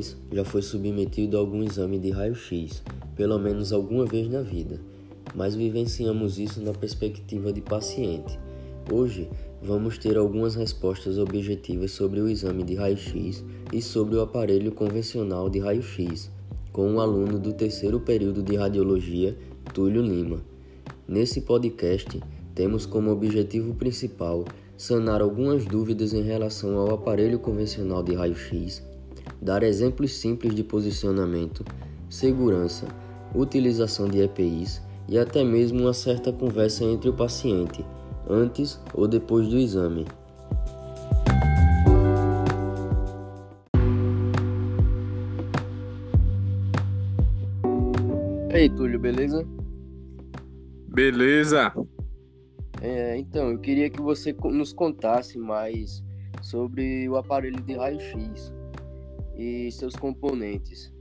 nós já foi submetido a algum exame de raio-x, pelo menos alguma vez na vida, mas vivenciamos isso na perspectiva de paciente. Hoje vamos ter algumas respostas objetivas sobre o exame de raio-x e sobre o aparelho convencional de raio-x, com um aluno do terceiro período de radiologia, Túlio Lima. Nesse podcast, temos como objetivo principal sanar algumas dúvidas em relação ao aparelho convencional de raio-x, dar exemplos simples de posicionamento, segurança, utilização de EPIs e até mesmo uma certa conversa entre o paciente, antes ou depois do exame. E aí, Túlio, beleza? Beleza. É, então, eu queria que você nos contasse mais sobre o aparelho de raio-x e seus componentes.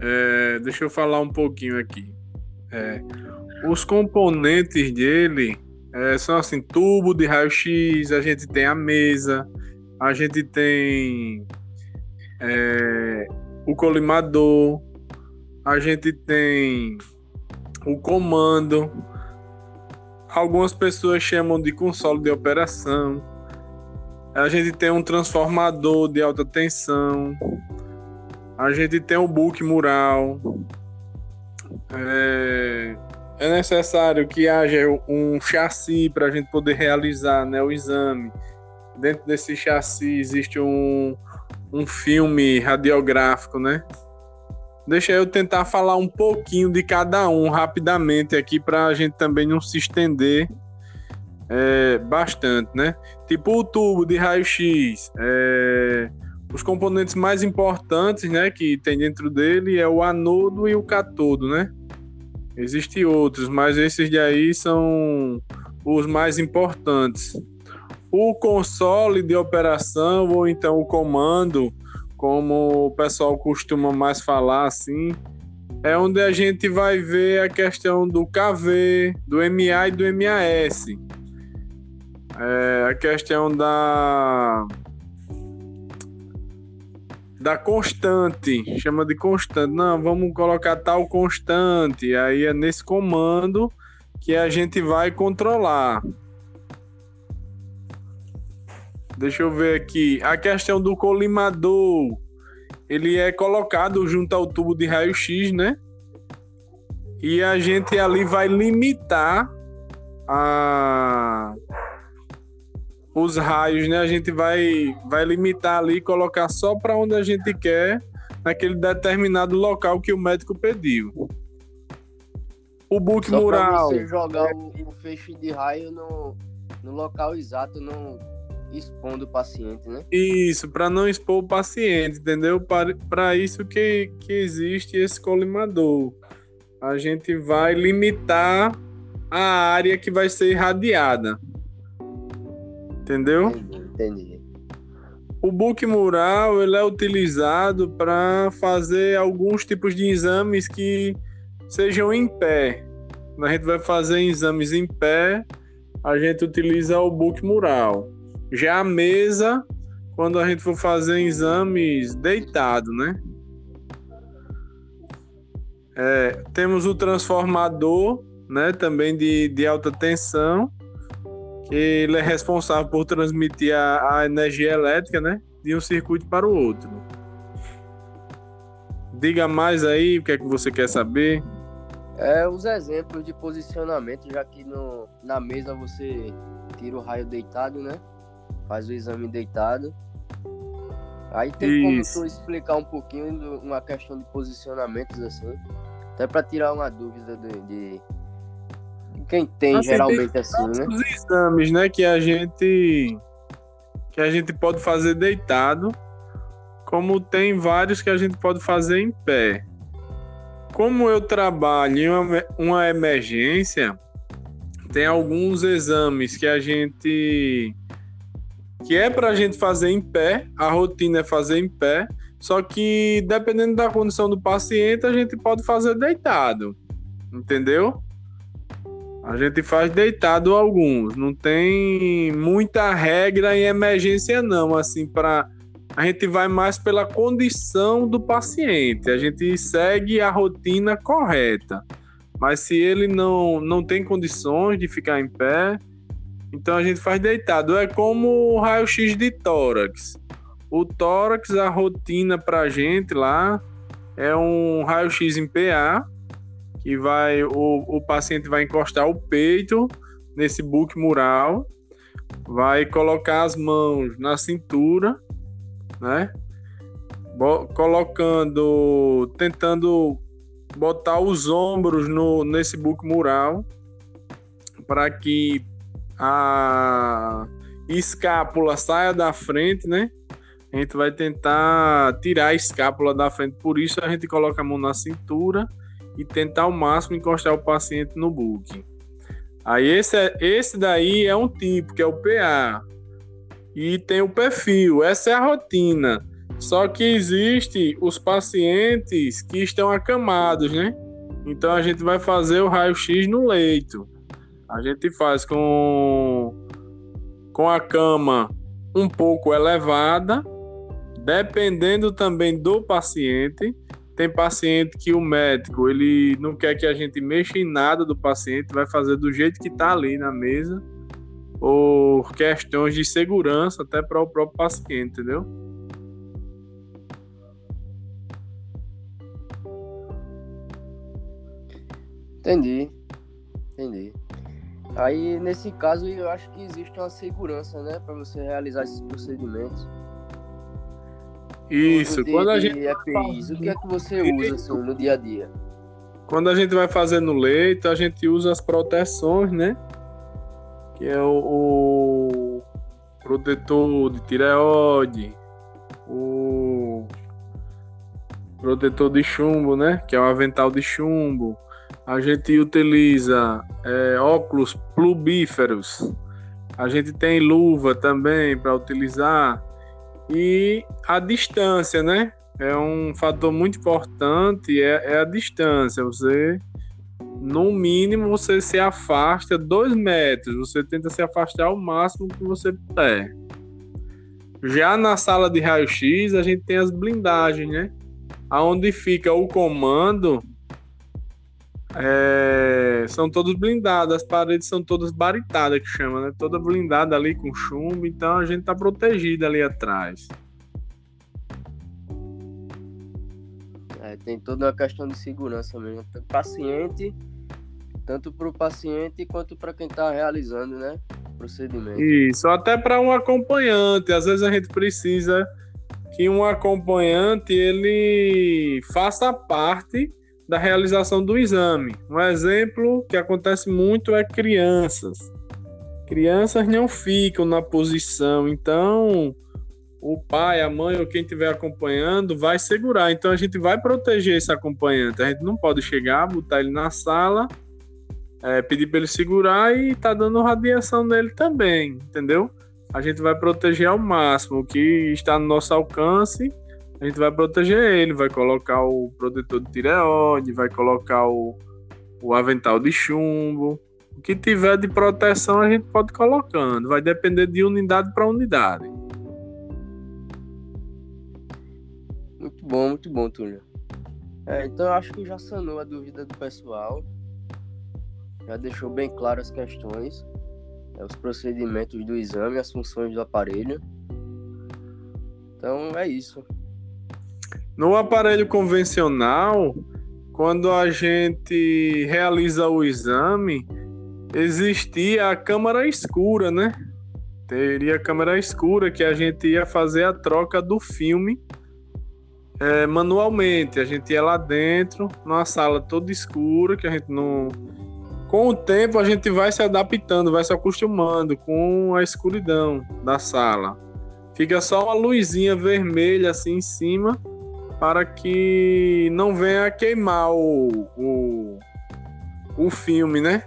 É, deixa eu falar um pouquinho aqui. É, os componentes dele é, são assim: tubo de raio-x, a gente tem a mesa, a gente tem é, o colimador, a gente tem o comando. Algumas pessoas chamam de console de operação. A gente tem um transformador de alta tensão. A gente tem o book mural. É, é necessário que haja um chassi para a gente poder realizar né, o exame. Dentro desse chassi existe um, um filme radiográfico, né? Deixa eu tentar falar um pouquinho de cada um rapidamente aqui para a gente também não se estender é, bastante, né? Tipo o tubo de raio-x, é, os componentes mais importantes, né, que tem dentro dele é o anodo e o catodo, né? Existem outros, mas esses de aí são os mais importantes. O console de operação ou então o comando como o pessoal costuma mais falar assim, é onde a gente vai ver a questão do KV, do MA e do MAS. É, a questão da da constante, chama de constante. Não, vamos colocar tal constante. Aí é nesse comando que a gente vai controlar. Deixa eu ver aqui. A questão do colimador. Ele é colocado junto ao tubo de raio-x, né? E a gente ali vai limitar a... os raios, né? A gente vai, vai limitar ali, colocar só para onde a gente quer, naquele determinado local que o médico pediu. O book só mural. Você jogar o, o feixe de raio no, no local exato, não expondo o paciente, né? Isso, para não expor o paciente, entendeu? Para isso que, que existe esse colimador. A gente vai limitar a área que vai ser irradiada. Entendeu? Entendi. O book mural ele é utilizado para fazer alguns tipos de exames que sejam em pé. Quando a gente vai fazer exames em pé, a gente utiliza o book mural. Já a mesa, quando a gente for fazer exames deitado, né? É, temos o transformador, né? Também de, de alta tensão, ele é responsável por transmitir a, a energia elétrica, né? De um circuito para o outro. Diga mais aí o que é que você quer saber. É, os exemplos de posicionamento, já que no, na mesa você tira o raio deitado, né? faz o exame deitado. Aí tem Isso. como tu explicar um pouquinho uma questão de posicionamentos assim, até para tirar uma dúvida de, de quem tem assim, geralmente tem assim, né? Os exames, né, que a gente que a gente pode fazer deitado, como tem vários que a gente pode fazer em pé. Como eu trabalho em uma, uma emergência, tem alguns exames que a gente que é para a gente fazer em pé, a rotina é fazer em pé, só que dependendo da condição do paciente, a gente pode fazer deitado, entendeu? A gente faz deitado alguns, não tem muita regra em emergência não, assim para a gente vai mais pela condição do paciente. A gente segue a rotina correta. Mas se ele não não tem condições de ficar em pé, então a gente faz deitado. É como o raio-x de tórax. O tórax, a rotina para a gente lá é um raio-x em PA que vai o, o paciente vai encostar o peito nesse book mural, vai colocar as mãos na cintura, né? Bo colocando, tentando botar os ombros no nesse book mural para que a escápula saia da frente, né? A gente vai tentar tirar a escápula da frente, por isso a gente coloca a mão na cintura e tentar ao máximo encostar o paciente no book. Aí esse, é, esse daí é um tipo, que é o PA. E tem o perfil, essa é a rotina. Só que existe os pacientes que estão acamados, né? Então a gente vai fazer o raio-x no leito. A gente faz com com a cama um pouco elevada, dependendo também do paciente. Tem paciente que o médico ele não quer que a gente mexa em nada do paciente, vai fazer do jeito que está ali na mesa, por questões de segurança até para o próprio paciente, entendeu? Entendi, entendi. Aí nesse caso eu acho que existe uma segurança, né, para você realizar esses procedimentos. Isso, de, quando a gente EPIs, o que é que você usa assim, no dia a dia? Quando a gente vai fazer no leito, a gente usa as proteções, né? Que é o, o protetor de tireoide, o protetor de chumbo, né? Que é o avental de chumbo. A gente utiliza é, óculos plubíferos. A gente tem luva também para utilizar. E a distância, né? É um fator muito importante, é, é a distância. Você, no mínimo, você se afasta dois metros. Você tenta se afastar ao máximo que você puder. Já na sala de raio-x, a gente tem as blindagens, né? Aonde fica o comando, é, são todos blindados, as paredes são todas baritadas, que chama, né? Toda blindada ali com chumbo, então a gente tá protegido ali atrás. É, tem toda uma questão de segurança mesmo. Paciente, tanto para o paciente quanto para quem está realizando, né? O procedimento. Isso, até para um acompanhante. Às vezes a gente precisa que um acompanhante ele faça parte da realização do exame. Um exemplo que acontece muito é crianças. Crianças não ficam na posição, então o pai, a mãe ou quem estiver acompanhando vai segurar. Então a gente vai proteger esse acompanhante. A gente não pode chegar, botar ele na sala, é, pedir para ele segurar e tá dando radiação nele também, entendeu? A gente vai proteger ao máximo o que está no nosso alcance. A gente vai proteger ele, vai colocar o protetor de tireoide, vai colocar o, o avental de chumbo. O que tiver de proteção a gente pode colocando. Vai depender de unidade para unidade. Muito bom, muito bom, Túlio. É, então eu acho que já sanou a dúvida do pessoal. Já deixou bem claras as questões, é, os procedimentos do exame, as funções do aparelho. Então é isso. No aparelho convencional, quando a gente realiza o exame, existia a câmara escura, né? Teria a câmera escura que a gente ia fazer a troca do filme é, manualmente. A gente ia lá dentro, numa sala toda escura, que a gente não. Com o tempo a gente vai se adaptando, vai se acostumando com a escuridão da sala. Fica só uma luzinha vermelha assim em cima para que não venha queimar o, o, o filme, né?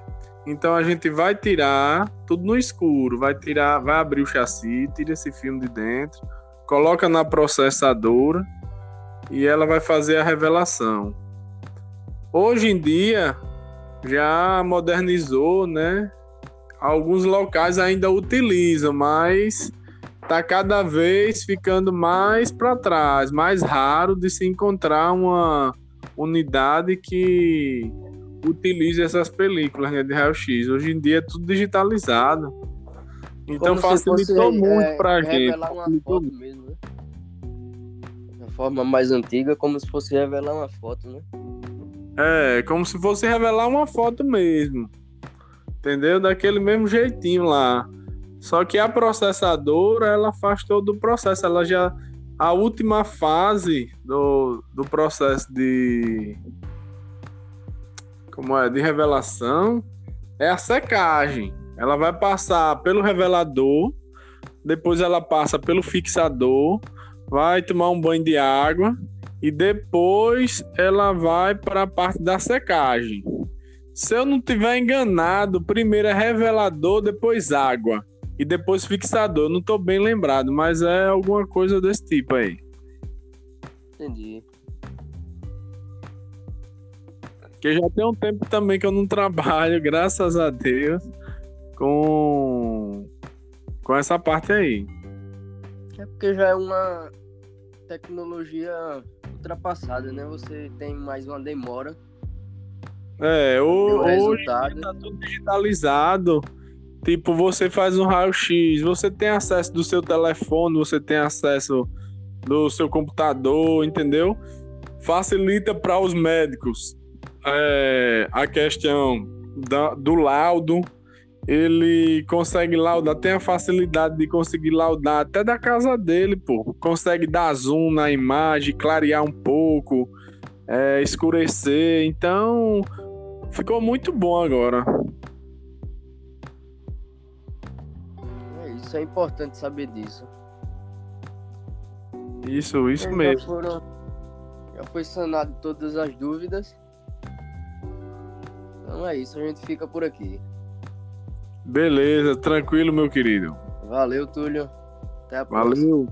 Então a gente vai tirar tudo no escuro, vai tirar, vai abrir o chassi, tira esse filme de dentro, coloca na processadora e ela vai fazer a revelação. Hoje em dia, já modernizou, né? Alguns locais ainda utilizam, mas tá cada vez ficando mais para trás, mais raro de se encontrar uma unidade que utilize essas películas né, de raio-x. Hoje em dia é tudo digitalizado. Então Como facilitou fosse, muito é, pra gente. Revelar uma foto mesmo, né? De forma mais antiga, como se fosse revelar uma foto, né? É, como se fosse revelar uma foto mesmo. Entendeu? Daquele mesmo jeitinho lá. Só que a processadora, ela faz todo o processo. Ela já. A última fase do, do processo de. Como é? De revelação é a secagem. Ela vai passar pelo revelador, depois ela passa pelo fixador, vai tomar um banho de água e depois ela vai para a parte da secagem. Se eu não tiver enganado, primeiro é revelador, depois água e depois fixador. Não estou bem lembrado, mas é alguma coisa desse tipo aí. Entendi. Que já tem um tempo também que eu não trabalho, graças a Deus com, com essa parte aí. É porque já é uma tecnologia ultrapassada, né? Você tem mais uma demora. É, o, hoje tá tudo digitalizado. Tipo, você faz um raio-x, você tem acesso do seu telefone, você tem acesso do seu computador, entendeu? Facilita para os médicos é, a questão da, do laudo, ele consegue laudar, tem a facilidade de conseguir laudar até da casa dele, pô. Consegue dar zoom na imagem, clarear um pouco, é, escurecer. Então, ficou muito bom agora. Isso é importante saber disso. Isso, isso mesmo. Já, foram, já foi sanado todas as dúvidas. Então é isso, a gente fica por aqui. Beleza, tranquilo, meu querido. Valeu, Túlio. Até a próxima. Valeu.